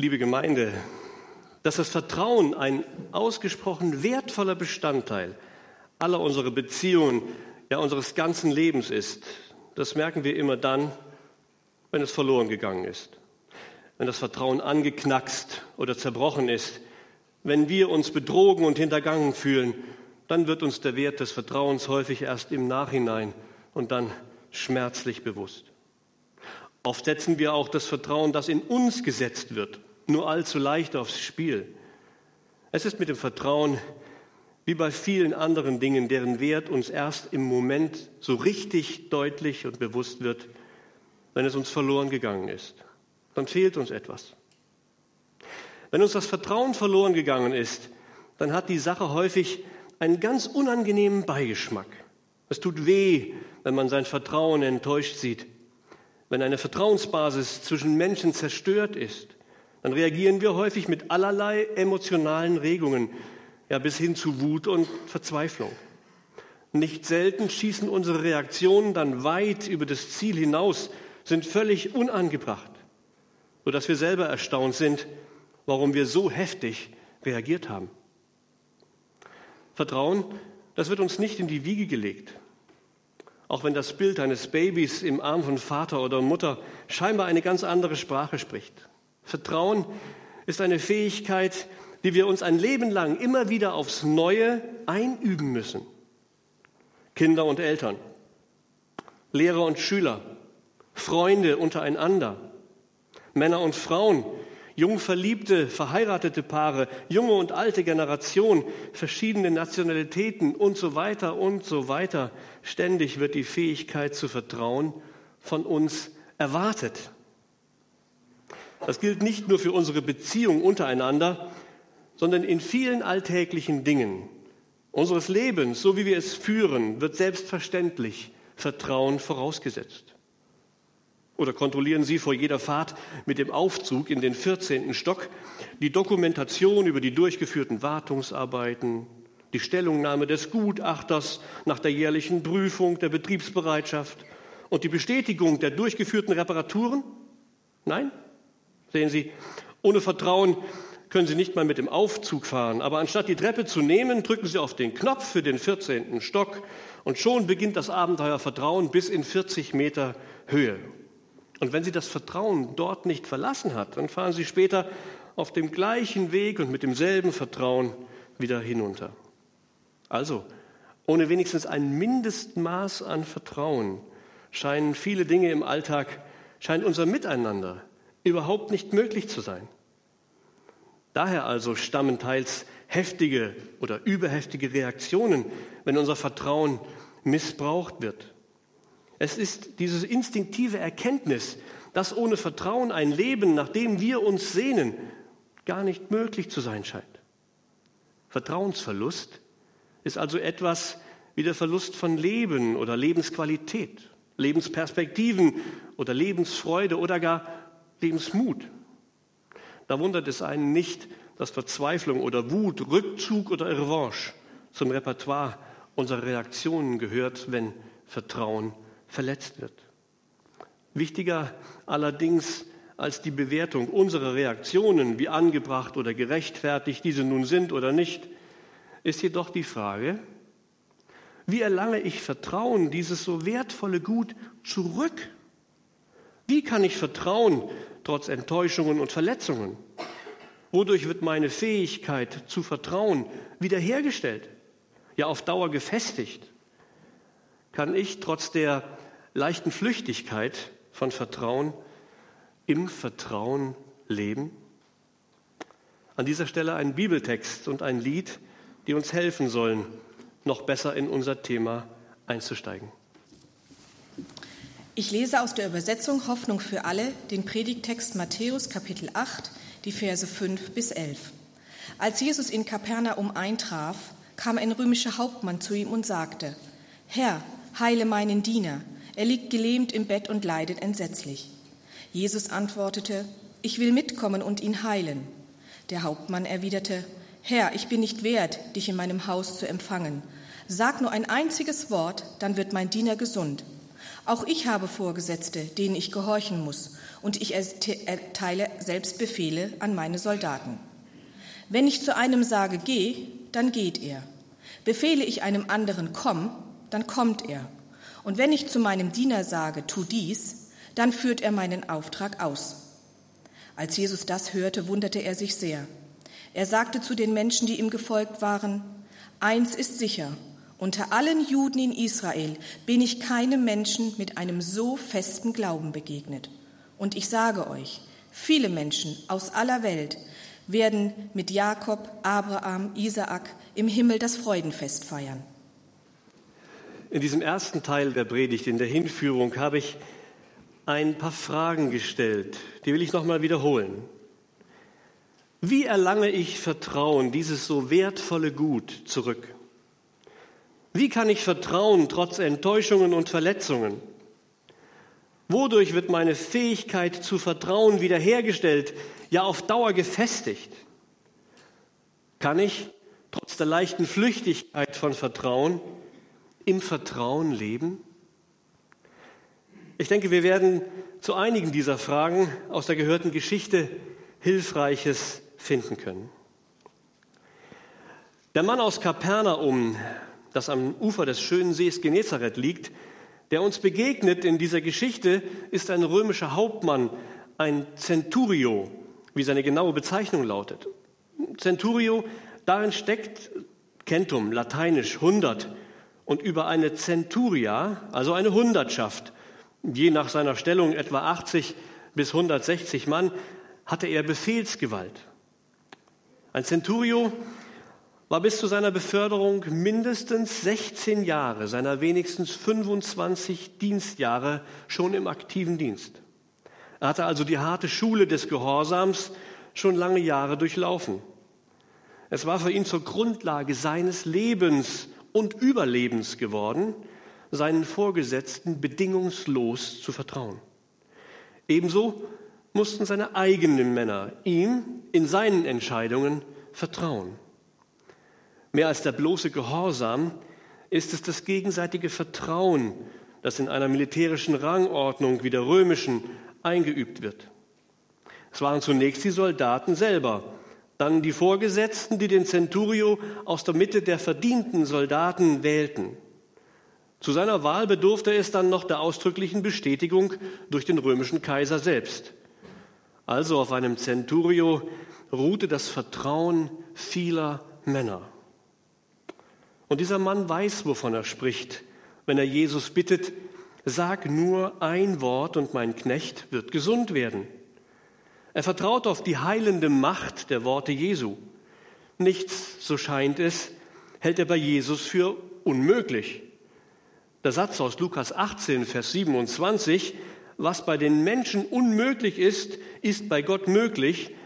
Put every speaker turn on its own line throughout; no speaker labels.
Liebe Gemeinde, dass das Vertrauen ein ausgesprochen wertvoller Bestandteil aller unserer Beziehungen, ja unseres ganzen Lebens ist, das merken wir immer dann, wenn es verloren gegangen ist, wenn das Vertrauen angeknackst oder zerbrochen ist, wenn wir uns betrogen und hintergangen fühlen, dann wird uns der Wert des Vertrauens häufig erst im Nachhinein und dann schmerzlich bewusst. Oft setzen wir auch das Vertrauen, das in uns gesetzt wird, nur allzu leicht aufs Spiel. Es ist mit dem Vertrauen wie bei vielen anderen Dingen, deren Wert uns erst im Moment so richtig deutlich und bewusst wird, wenn es uns verloren gegangen ist. Dann fehlt uns etwas. Wenn uns das Vertrauen verloren gegangen ist, dann hat die Sache häufig einen ganz unangenehmen Beigeschmack. Es tut weh, wenn man sein Vertrauen enttäuscht sieht. Wenn eine Vertrauensbasis zwischen Menschen zerstört ist, dann reagieren wir häufig mit allerlei emotionalen Regungen, ja bis hin zu Wut und Verzweiflung. Nicht selten schießen unsere Reaktionen dann weit über das Ziel hinaus, sind völlig unangebracht, sodass wir selber erstaunt sind, warum wir so heftig reagiert haben. Vertrauen, das wird uns nicht in die Wiege gelegt. Auch wenn das Bild eines Babys im Arm von Vater oder Mutter scheinbar eine ganz andere Sprache spricht. Vertrauen ist eine Fähigkeit, die wir uns ein Leben lang immer wieder aufs Neue einüben müssen. Kinder und Eltern, Lehrer und Schüler, Freunde untereinander, Männer und Frauen, jung verliebte, verheiratete Paare, junge und alte Generation, verschiedene Nationalitäten und so weiter und so weiter. Ständig wird die Fähigkeit zu vertrauen von uns erwartet. Das gilt nicht nur für unsere Beziehung untereinander, sondern in vielen alltäglichen Dingen unseres Lebens, so wie wir es führen, wird selbstverständlich Vertrauen vorausgesetzt. Oder kontrollieren Sie vor jeder Fahrt mit dem Aufzug in den 14. Stock die Dokumentation über die durchgeführten Wartungsarbeiten, die Stellungnahme des Gutachters nach der jährlichen Prüfung der Betriebsbereitschaft und die Bestätigung der durchgeführten Reparaturen? Nein? Sehen Sie, ohne Vertrauen können Sie nicht mal mit dem Aufzug fahren. Aber anstatt die Treppe zu nehmen, drücken Sie auf den Knopf für den 14. Stock und schon beginnt das Abenteuer Vertrauen bis in 40 Meter Höhe. Und wenn Sie das Vertrauen dort nicht verlassen hat, dann fahren Sie später auf dem gleichen Weg und mit demselben Vertrauen wieder hinunter. Also, ohne wenigstens ein Mindestmaß an Vertrauen scheinen viele Dinge im Alltag, scheint unser Miteinander überhaupt nicht möglich zu sein. Daher also stammen teils heftige oder überheftige Reaktionen, wenn unser Vertrauen missbraucht wird. Es ist diese instinktive Erkenntnis, dass ohne Vertrauen ein Leben, nach dem wir uns sehnen, gar nicht möglich zu sein scheint. Vertrauensverlust ist also etwas wie der Verlust von Leben oder Lebensqualität, Lebensperspektiven oder Lebensfreude oder gar Lebensmut. Da wundert es einen nicht, dass Verzweiflung oder Wut, Rückzug oder Revanche zum Repertoire unserer Reaktionen gehört, wenn Vertrauen verletzt wird. Wichtiger allerdings als die Bewertung unserer Reaktionen, wie angebracht oder gerechtfertigt diese nun sind oder nicht, ist jedoch die Frage, wie erlange ich Vertrauen, dieses so wertvolle Gut, zurück? Wie kann ich vertrauen, trotz Enttäuschungen und Verletzungen? Wodurch wird meine Fähigkeit zu vertrauen wiederhergestellt, ja auf Dauer gefestigt? Kann ich trotz der leichten Flüchtigkeit von Vertrauen im Vertrauen leben? An dieser Stelle ein Bibeltext und ein Lied, die uns helfen sollen, noch besser in unser Thema einzusteigen.
Ich lese aus der Übersetzung Hoffnung für alle den Predigtext Matthäus Kapitel 8, die Verse 5 bis 11. Als Jesus in Kapernaum eintraf, kam ein römischer Hauptmann zu ihm und sagte, Herr, heile meinen Diener, er liegt gelähmt im Bett und leidet entsetzlich. Jesus antwortete, ich will mitkommen und ihn heilen. Der Hauptmann erwiderte, Herr, ich bin nicht wert, dich in meinem Haus zu empfangen. Sag nur ein einziges Wort, dann wird mein Diener gesund. Auch ich habe Vorgesetzte, denen ich gehorchen muss, und ich erteile selbst Befehle an meine Soldaten. Wenn ich zu einem sage, geh, dann geht er. Befehle ich einem anderen, komm, dann kommt er. Und wenn ich zu meinem Diener sage, tu dies, dann führt er meinen Auftrag aus. Als Jesus das hörte, wunderte er sich sehr. Er sagte zu den Menschen, die ihm gefolgt waren, eins ist sicher, unter allen Juden in Israel bin ich keinem Menschen mit einem so festen Glauben begegnet. Und ich sage euch, viele Menschen aus aller Welt werden mit Jakob, Abraham, Isaak im Himmel das Freudenfest feiern.
In diesem ersten Teil der Predigt, in der Hinführung, habe ich ein paar Fragen gestellt. Die will ich nochmal wiederholen. Wie erlange ich Vertrauen, dieses so wertvolle Gut, zurück? Wie kann ich vertrauen trotz Enttäuschungen und Verletzungen? Wodurch wird meine Fähigkeit zu vertrauen wiederhergestellt, ja auf Dauer gefestigt? Kann ich trotz der leichten Flüchtigkeit von Vertrauen im Vertrauen leben? Ich denke, wir werden zu einigen dieser Fragen aus der gehörten Geschichte Hilfreiches finden können. Der Mann aus Kapernaum, das am Ufer des schönen Sees Genezareth liegt, der uns begegnet in dieser Geschichte, ist ein römischer Hauptmann, ein Centurio, wie seine genaue Bezeichnung lautet. Centurio, darin steckt Kentum, lateinisch 100, und über eine Centuria, also eine Hundertschaft, je nach seiner Stellung etwa 80 bis 160 Mann, hatte er Befehlsgewalt. Ein Centurio war bis zu seiner Beförderung mindestens 16 Jahre seiner wenigstens 25 Dienstjahre schon im aktiven Dienst. Er hatte also die harte Schule des Gehorsams schon lange Jahre durchlaufen. Es war für ihn zur Grundlage seines Lebens und Überlebens geworden, seinen Vorgesetzten bedingungslos zu vertrauen. Ebenso mussten seine eigenen Männer ihm in seinen Entscheidungen vertrauen. Mehr als der bloße Gehorsam ist es das gegenseitige Vertrauen, das in einer militärischen Rangordnung wie der römischen eingeübt wird. Es waren zunächst die Soldaten selber, dann die Vorgesetzten, die den Centurio aus der Mitte der verdienten Soldaten wählten. Zu seiner Wahl bedurfte es dann noch der ausdrücklichen Bestätigung durch den römischen Kaiser selbst. Also auf einem Centurio ruhte das Vertrauen vieler Männer. Und dieser Mann weiß, wovon er spricht, wenn er Jesus bittet, sag nur ein Wort und mein Knecht wird gesund werden. Er vertraut auf die heilende Macht der Worte Jesu. Nichts, so scheint es, hält er bei Jesus für unmöglich. Der Satz aus Lukas 18, Vers 27, was bei den Menschen unmöglich ist, ist bei Gott möglich.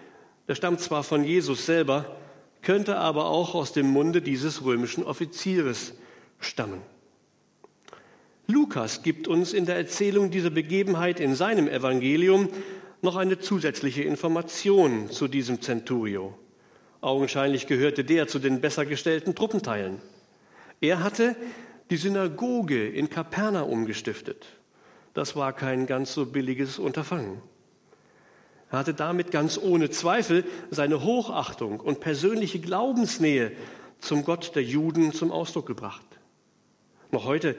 Das stammt zwar von Jesus selber, könnte aber auch aus dem Munde dieses römischen Offizieres stammen. Lukas gibt uns in der Erzählung dieser Begebenheit in seinem Evangelium noch eine zusätzliche Information zu diesem Centurio. Augenscheinlich gehörte der zu den besser gestellten Truppenteilen. Er hatte die Synagoge in Kapernaum gestiftet. Das war kein ganz so billiges Unterfangen. Er hatte damit ganz ohne Zweifel seine Hochachtung und persönliche Glaubensnähe zum Gott der Juden zum Ausdruck gebracht. Noch heute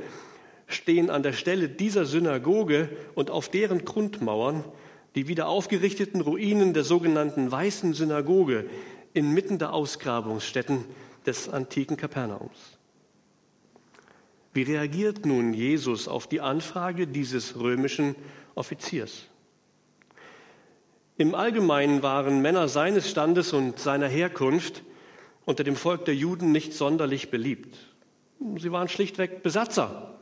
stehen an der Stelle dieser Synagoge und auf deren Grundmauern die wieder aufgerichteten Ruinen der sogenannten Weißen Synagoge inmitten der Ausgrabungsstätten des antiken Kapernaums. Wie reagiert nun Jesus auf die Anfrage dieses römischen Offiziers? Im Allgemeinen waren Männer seines Standes und seiner Herkunft unter dem Volk der Juden nicht sonderlich beliebt. Sie waren schlichtweg Besatzer,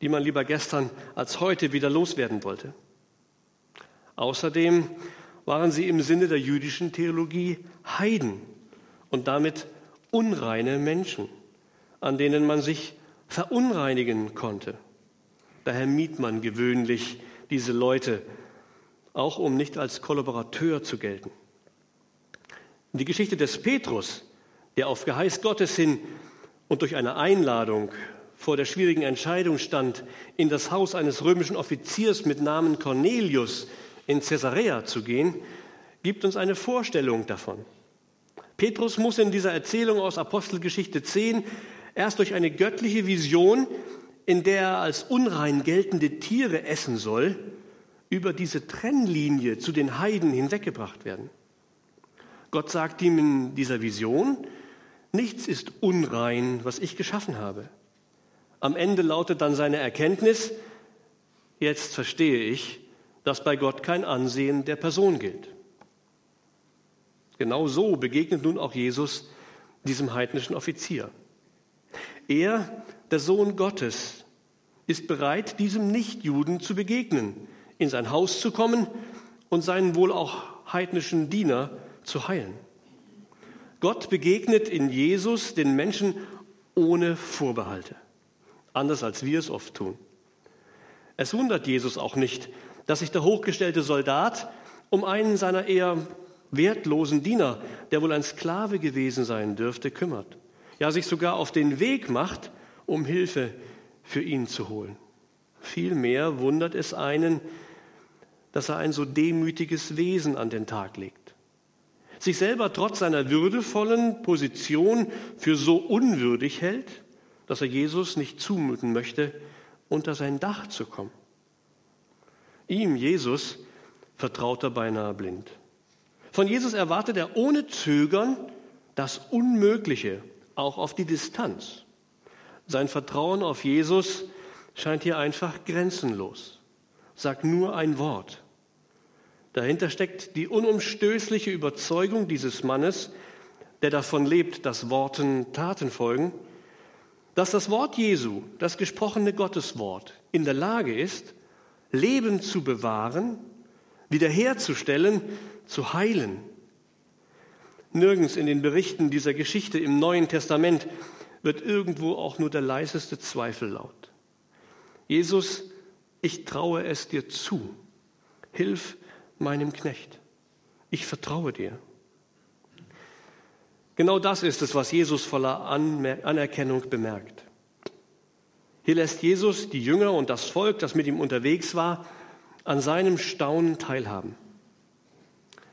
die man lieber gestern als heute wieder loswerden wollte. Außerdem waren sie im Sinne der jüdischen Theologie Heiden und damit unreine Menschen, an denen man sich verunreinigen konnte. Daher mied man gewöhnlich diese Leute, auch um nicht als Kollaborateur zu gelten. Die Geschichte des Petrus, der auf Geheiß Gottes hin und durch eine Einladung vor der schwierigen Entscheidung stand, in das Haus eines römischen Offiziers mit Namen Cornelius in Caesarea zu gehen, gibt uns eine Vorstellung davon. Petrus muss in dieser Erzählung aus Apostelgeschichte 10 erst durch eine göttliche Vision, in der er als unrein geltende Tiere essen soll, über diese Trennlinie zu den Heiden hinweggebracht werden. Gott sagt ihm in dieser Vision, nichts ist unrein, was ich geschaffen habe. Am Ende lautet dann seine Erkenntnis, jetzt verstehe ich, dass bei Gott kein Ansehen der Person gilt. Genau so begegnet nun auch Jesus diesem heidnischen Offizier. Er, der Sohn Gottes, ist bereit, diesem Nichtjuden zu begegnen, in sein Haus zu kommen und seinen wohl auch heidnischen Diener zu heilen. Gott begegnet in Jesus den Menschen ohne Vorbehalte, anders als wir es oft tun. Es wundert Jesus auch nicht, dass sich der hochgestellte Soldat um einen seiner eher wertlosen Diener, der wohl ein Sklave gewesen sein dürfte, kümmert. Ja, sich sogar auf den Weg macht, um Hilfe für ihn zu holen. Vielmehr wundert es einen, dass er ein so demütiges Wesen an den Tag legt. Sich selber trotz seiner würdevollen Position für so unwürdig hält, dass er Jesus nicht zumuten möchte, unter sein Dach zu kommen. Ihm, Jesus, vertraut er beinahe blind. Von Jesus erwartet er ohne Zögern das Unmögliche, auch auf die Distanz. Sein Vertrauen auf Jesus scheint hier einfach grenzenlos. Sag nur ein Wort. Dahinter steckt die unumstößliche Überzeugung dieses Mannes, der davon lebt, dass Worten Taten folgen, dass das Wort Jesu, das gesprochene Gotteswort, in der Lage ist, Leben zu bewahren, wiederherzustellen zu heilen. Nirgends in den Berichten dieser Geschichte im Neuen Testament wird irgendwo auch nur der leiseste Zweifel laut. Jesus, ich traue es dir zu. Hilf meinem Knecht. Ich vertraue dir. Genau das ist es, was Jesus voller Anerkennung bemerkt. Hier lässt Jesus die Jünger und das Volk, das mit ihm unterwegs war, an seinem Staunen teilhaben.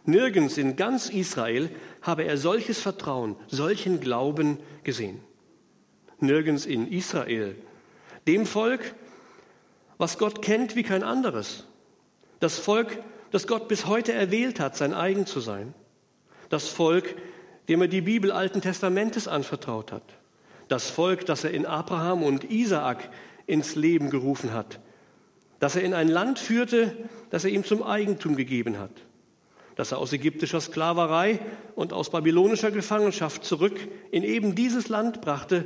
Nirgends in ganz Israel habe er solches Vertrauen, solchen Glauben gesehen. Nirgends in Israel, dem Volk, was Gott kennt wie kein anderes. Das Volk, das Gott bis heute erwählt hat, sein eigen zu sein. Das Volk, dem er die Bibel Alten Testamentes anvertraut hat. Das Volk, das er in Abraham und Isaak ins Leben gerufen hat. Das er in ein Land führte, das er ihm zum Eigentum gegeben hat das er aus ägyptischer Sklaverei und aus babylonischer Gefangenschaft zurück in eben dieses Land brachte,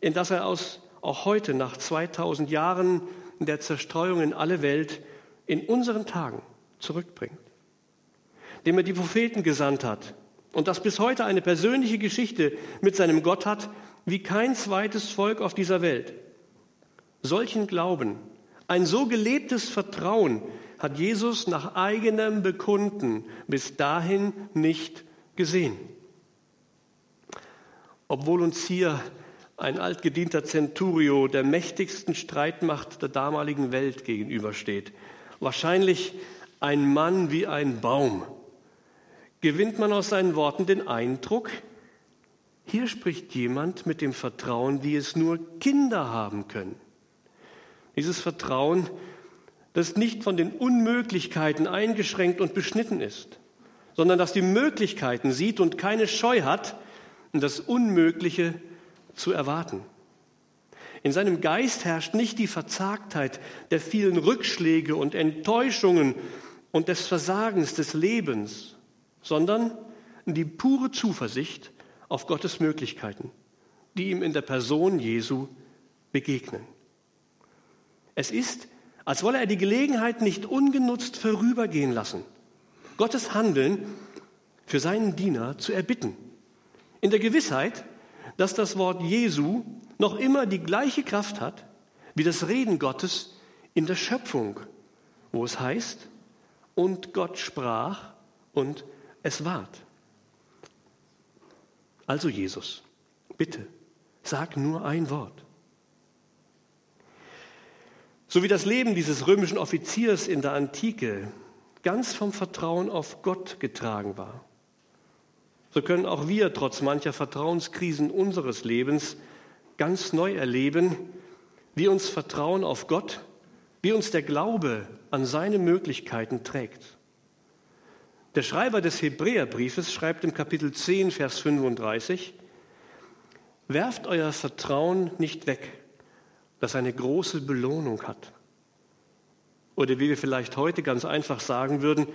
in das er aus, auch heute nach 2000 Jahren der Zerstreuung in alle Welt in unseren Tagen zurückbringt. Dem er die Propheten gesandt hat und das bis heute eine persönliche Geschichte mit seinem Gott hat, wie kein zweites Volk auf dieser Welt. Solchen Glauben, ein so gelebtes Vertrauen hat Jesus nach eigenem Bekunden bis dahin nicht gesehen. Obwohl uns hier ein altgedienter Centurio der mächtigsten Streitmacht der damaligen Welt gegenübersteht, wahrscheinlich ein Mann wie ein Baum, gewinnt man aus seinen Worten den Eindruck, hier spricht jemand mit dem Vertrauen, wie es nur Kinder haben können. Dieses Vertrauen das nicht von den Unmöglichkeiten eingeschränkt und beschnitten ist, sondern das die Möglichkeiten sieht und keine Scheu hat, das Unmögliche zu erwarten. In seinem Geist herrscht nicht die Verzagtheit der vielen Rückschläge und Enttäuschungen und des Versagens des Lebens, sondern die pure Zuversicht auf Gottes Möglichkeiten, die ihm in der Person Jesu begegnen. Es ist als wolle er die Gelegenheit nicht ungenutzt vorübergehen lassen, Gottes Handeln für seinen Diener zu erbitten. In der Gewissheit, dass das Wort Jesu noch immer die gleiche Kraft hat wie das Reden Gottes in der Schöpfung, wo es heißt, und Gott sprach und es ward. Also Jesus, bitte, sag nur ein Wort. So wie das Leben dieses römischen Offiziers in der Antike ganz vom Vertrauen auf Gott getragen war, so können auch wir trotz mancher Vertrauenskrisen unseres Lebens ganz neu erleben, wie uns Vertrauen auf Gott, wie uns der Glaube an seine Möglichkeiten trägt. Der Schreiber des Hebräerbriefes schreibt im Kapitel 10, Vers 35, Werft euer Vertrauen nicht weg, das eine große Belohnung hat. Oder wie wir vielleicht heute ganz einfach sagen würden,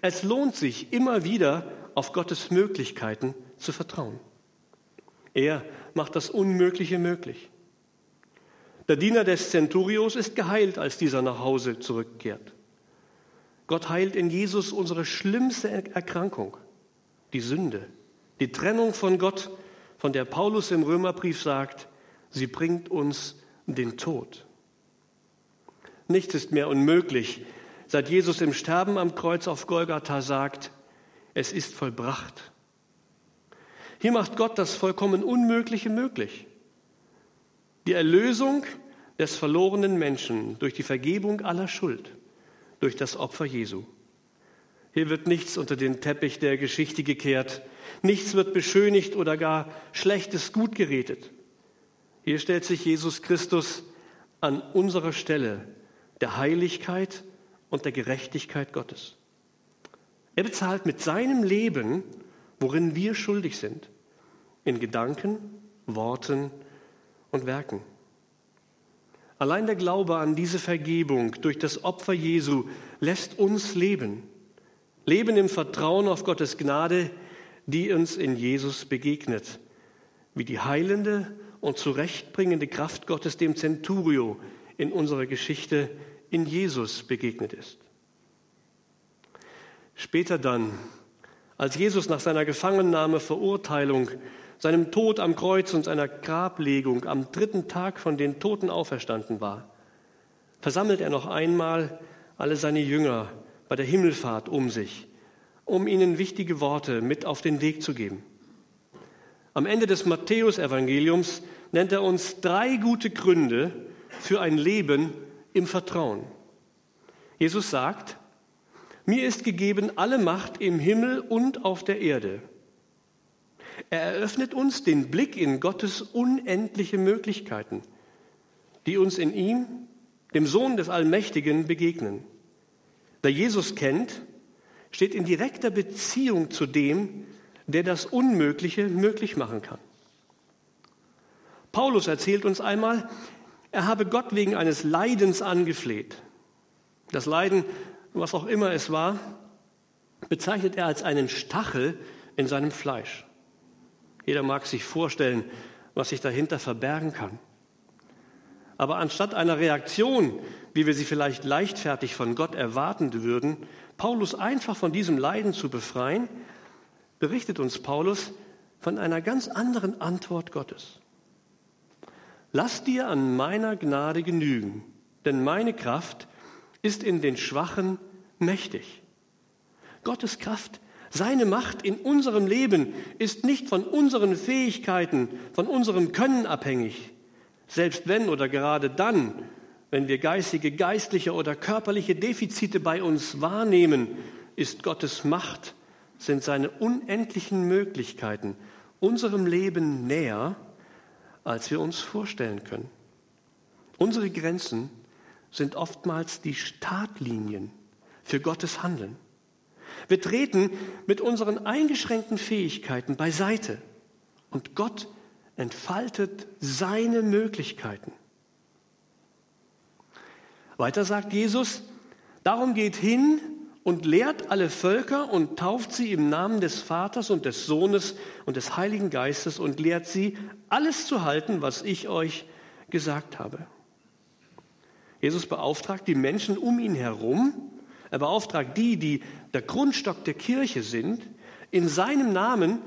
es lohnt sich immer wieder auf Gottes Möglichkeiten zu vertrauen. Er macht das Unmögliche möglich. Der Diener des Zenturios ist geheilt, als dieser nach Hause zurückkehrt. Gott heilt in Jesus unsere schlimmste Erkrankung, die Sünde, die Trennung von Gott, von der Paulus im Römerbrief sagt, sie bringt uns den Tod. Nichts ist mehr unmöglich, seit Jesus im Sterben am Kreuz auf Golgatha sagt, es ist vollbracht. Hier macht Gott das vollkommen Unmögliche möglich. Die Erlösung des verlorenen Menschen durch die Vergebung aller Schuld durch das Opfer Jesu. Hier wird nichts unter den Teppich der Geschichte gekehrt, nichts wird beschönigt oder gar Schlechtes gut geredet. Hier stellt sich Jesus Christus an unserer Stelle der Heiligkeit und der Gerechtigkeit Gottes. Er bezahlt mit seinem Leben, worin wir schuldig sind, in Gedanken, Worten und Werken. Allein der Glaube an diese Vergebung durch das Opfer Jesu lässt uns leben. Leben im Vertrauen auf Gottes Gnade, die uns in Jesus begegnet. Wie die heilende und zurechtbringende Kraft Gottes dem Centurio in unserer Geschichte in Jesus begegnet ist. Später dann, als Jesus nach seiner Gefangennahme, Verurteilung seinem Tod am Kreuz und seiner Grablegung am dritten Tag von den Toten auferstanden war, versammelt er noch einmal alle seine Jünger bei der Himmelfahrt um sich, um ihnen wichtige Worte mit auf den Weg zu geben. Am Ende des Matthäusevangeliums nennt er uns drei gute Gründe für ein Leben im Vertrauen. Jesus sagt, mir ist gegeben alle Macht im Himmel und auf der Erde. Er eröffnet uns den Blick in Gottes unendliche Möglichkeiten, die uns in ihm, dem Sohn des Allmächtigen, begegnen. Wer Jesus kennt, steht in direkter Beziehung zu dem, der das Unmögliche möglich machen kann. Paulus erzählt uns einmal, er habe Gott wegen eines Leidens angefleht. Das Leiden, was auch immer es war, bezeichnet er als einen Stachel in seinem Fleisch. Jeder mag sich vorstellen, was sich dahinter verbergen kann. Aber anstatt einer Reaktion, wie wir sie vielleicht leichtfertig von Gott erwarten würden, Paulus einfach von diesem Leiden zu befreien, berichtet uns Paulus von einer ganz anderen Antwort Gottes. Lass dir an meiner Gnade genügen, denn meine Kraft ist in den Schwachen mächtig. Gottes Kraft seine Macht in unserem Leben ist nicht von unseren Fähigkeiten, von unserem Können abhängig. Selbst wenn oder gerade dann, wenn wir geistige, geistliche oder körperliche Defizite bei uns wahrnehmen, ist Gottes Macht, sind seine unendlichen Möglichkeiten unserem Leben näher, als wir uns vorstellen können. Unsere Grenzen sind oftmals die Startlinien für Gottes Handeln. Wir treten mit unseren eingeschränkten Fähigkeiten beiseite und Gott entfaltet seine Möglichkeiten. Weiter sagt Jesus, darum geht hin und lehrt alle Völker und tauft sie im Namen des Vaters und des Sohnes und des Heiligen Geistes und lehrt sie, alles zu halten, was ich euch gesagt habe. Jesus beauftragt die Menschen um ihn herum, er beauftragt die, die der Grundstock der Kirche sind, in seinem Namen,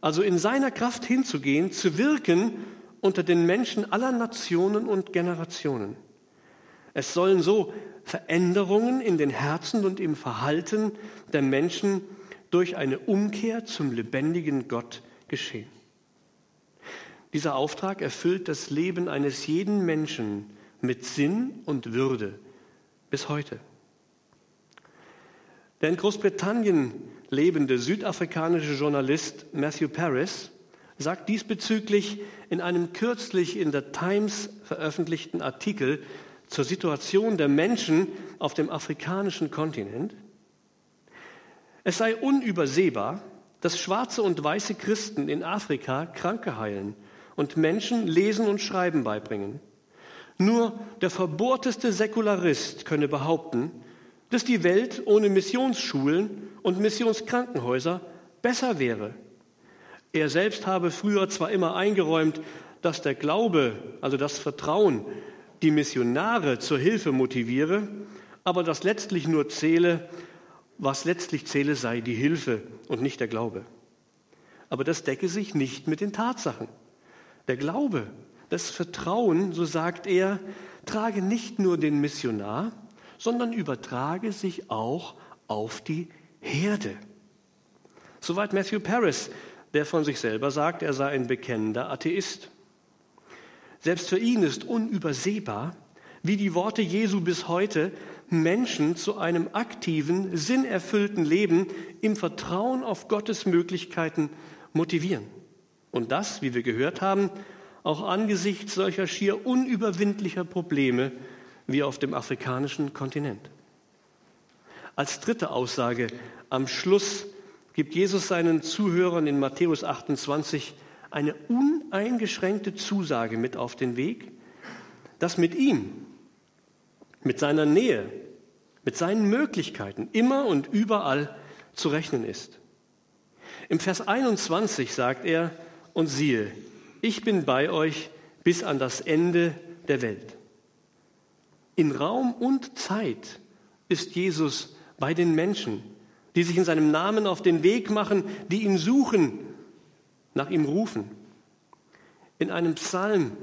also in seiner Kraft hinzugehen, zu wirken unter den Menschen aller Nationen und Generationen. Es sollen so Veränderungen in den Herzen und im Verhalten der Menschen durch eine Umkehr zum lebendigen Gott geschehen. Dieser Auftrag erfüllt das Leben eines jeden Menschen mit Sinn und Würde bis heute. Der in Großbritannien lebende südafrikanische Journalist Matthew Paris sagt diesbezüglich in einem kürzlich in der Times veröffentlichten Artikel zur Situation der Menschen auf dem afrikanischen Kontinent, es sei unübersehbar, dass schwarze und weiße Christen in Afrika Kranke heilen und Menschen Lesen und Schreiben beibringen. Nur der verbohrteste Säkularist könne behaupten, dass die Welt ohne Missionsschulen und Missionskrankenhäuser besser wäre. Er selbst habe früher zwar immer eingeräumt, dass der Glaube, also das Vertrauen, die Missionare zur Hilfe motiviere, aber dass letztlich nur zähle, was letztlich zähle, sei die Hilfe und nicht der Glaube. Aber das decke sich nicht mit den Tatsachen. Der Glaube, das Vertrauen, so sagt er, trage nicht nur den Missionar, sondern übertrage sich auch auf die Herde. Soweit Matthew Paris, der von sich selber sagt, er sei ein bekennender Atheist. Selbst für ihn ist unübersehbar, wie die Worte Jesu bis heute Menschen zu einem aktiven, sinnerfüllten Leben im Vertrauen auf Gottes Möglichkeiten motivieren. Und das, wie wir gehört haben, auch angesichts solcher schier unüberwindlicher Probleme wie auf dem afrikanischen Kontinent. Als dritte Aussage am Schluss gibt Jesus seinen Zuhörern in Matthäus 28 eine uneingeschränkte Zusage mit auf den Weg, dass mit ihm, mit seiner Nähe, mit seinen Möglichkeiten immer und überall zu rechnen ist. Im Vers 21 sagt er, und siehe, ich bin bei euch bis an das Ende der Welt. In Raum und Zeit ist Jesus bei den Menschen, die sich in seinem Namen auf den Weg machen, die ihn suchen, nach ihm rufen. In einem Psalm,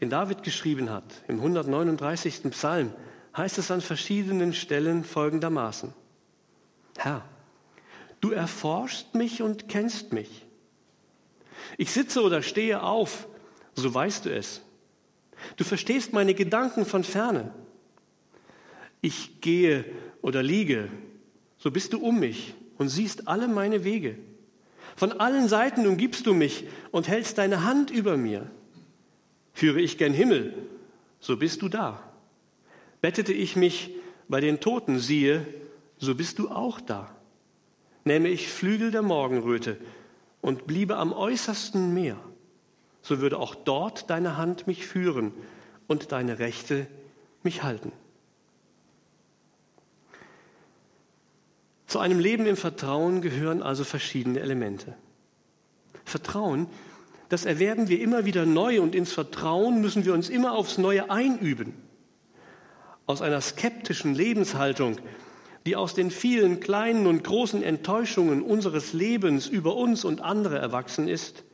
den David geschrieben hat, im 139. Psalm, heißt es an verschiedenen Stellen folgendermaßen. Herr, du erforschst mich und kennst mich. Ich sitze oder stehe auf, so weißt du es. Du verstehst meine Gedanken von ferne. Ich gehe oder liege, so bist du um mich und siehst alle meine Wege. Von allen Seiten umgibst du mich und hältst deine Hand über mir. Führe ich gen Himmel, so bist du da. Bettete ich mich bei den Toten, siehe, so bist du auch da. Nähme ich Flügel der Morgenröte und bliebe am äußersten Meer, so würde auch dort deine Hand mich führen und deine Rechte mich halten. Zu einem Leben im Vertrauen gehören also verschiedene Elemente. Vertrauen, das erwerben wir immer wieder neu und ins Vertrauen müssen wir uns immer aufs Neue einüben. Aus einer skeptischen Lebenshaltung, die aus den vielen kleinen und großen Enttäuschungen unseres Lebens über uns und andere erwachsen ist,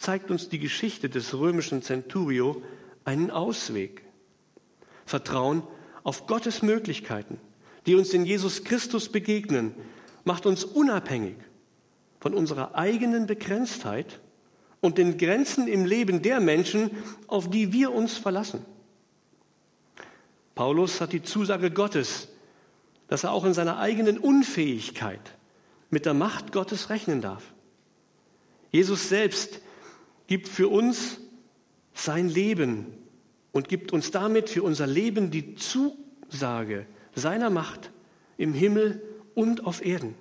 zeigt uns die Geschichte des römischen Centurio einen Ausweg. Vertrauen auf Gottes Möglichkeiten die uns in Jesus Christus begegnen, macht uns unabhängig von unserer eigenen Begrenztheit und den Grenzen im Leben der Menschen, auf die wir uns verlassen. Paulus hat die Zusage Gottes, dass er auch in seiner eigenen Unfähigkeit mit der Macht Gottes rechnen darf. Jesus selbst gibt für uns sein Leben und gibt uns damit für unser Leben die Zusage, seiner Macht im Himmel und auf Erden.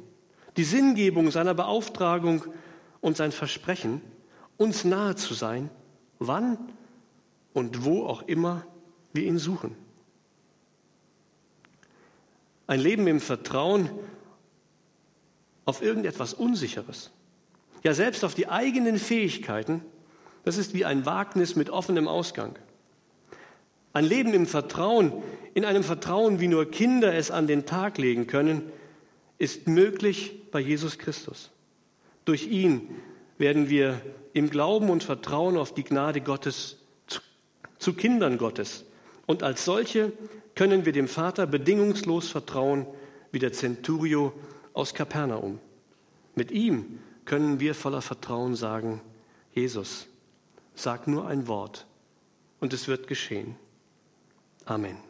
Die Sinngebung seiner Beauftragung und sein Versprechen, uns nahe zu sein, wann und wo auch immer wir ihn suchen. Ein Leben im Vertrauen auf irgendetwas Unsicheres, ja selbst auf die eigenen Fähigkeiten, das ist wie ein Wagnis mit offenem Ausgang. Ein Leben im Vertrauen, in einem Vertrauen, wie nur Kinder es an den Tag legen können, ist möglich bei Jesus Christus. Durch ihn werden wir im Glauben und Vertrauen auf die Gnade Gottes zu, zu Kindern Gottes. Und als solche können wir dem Vater bedingungslos vertrauen, wie der Centurio aus Kapernaum. Mit ihm können wir voller Vertrauen sagen, Jesus, Sag nur ein Wort und es wird geschehen. Amen.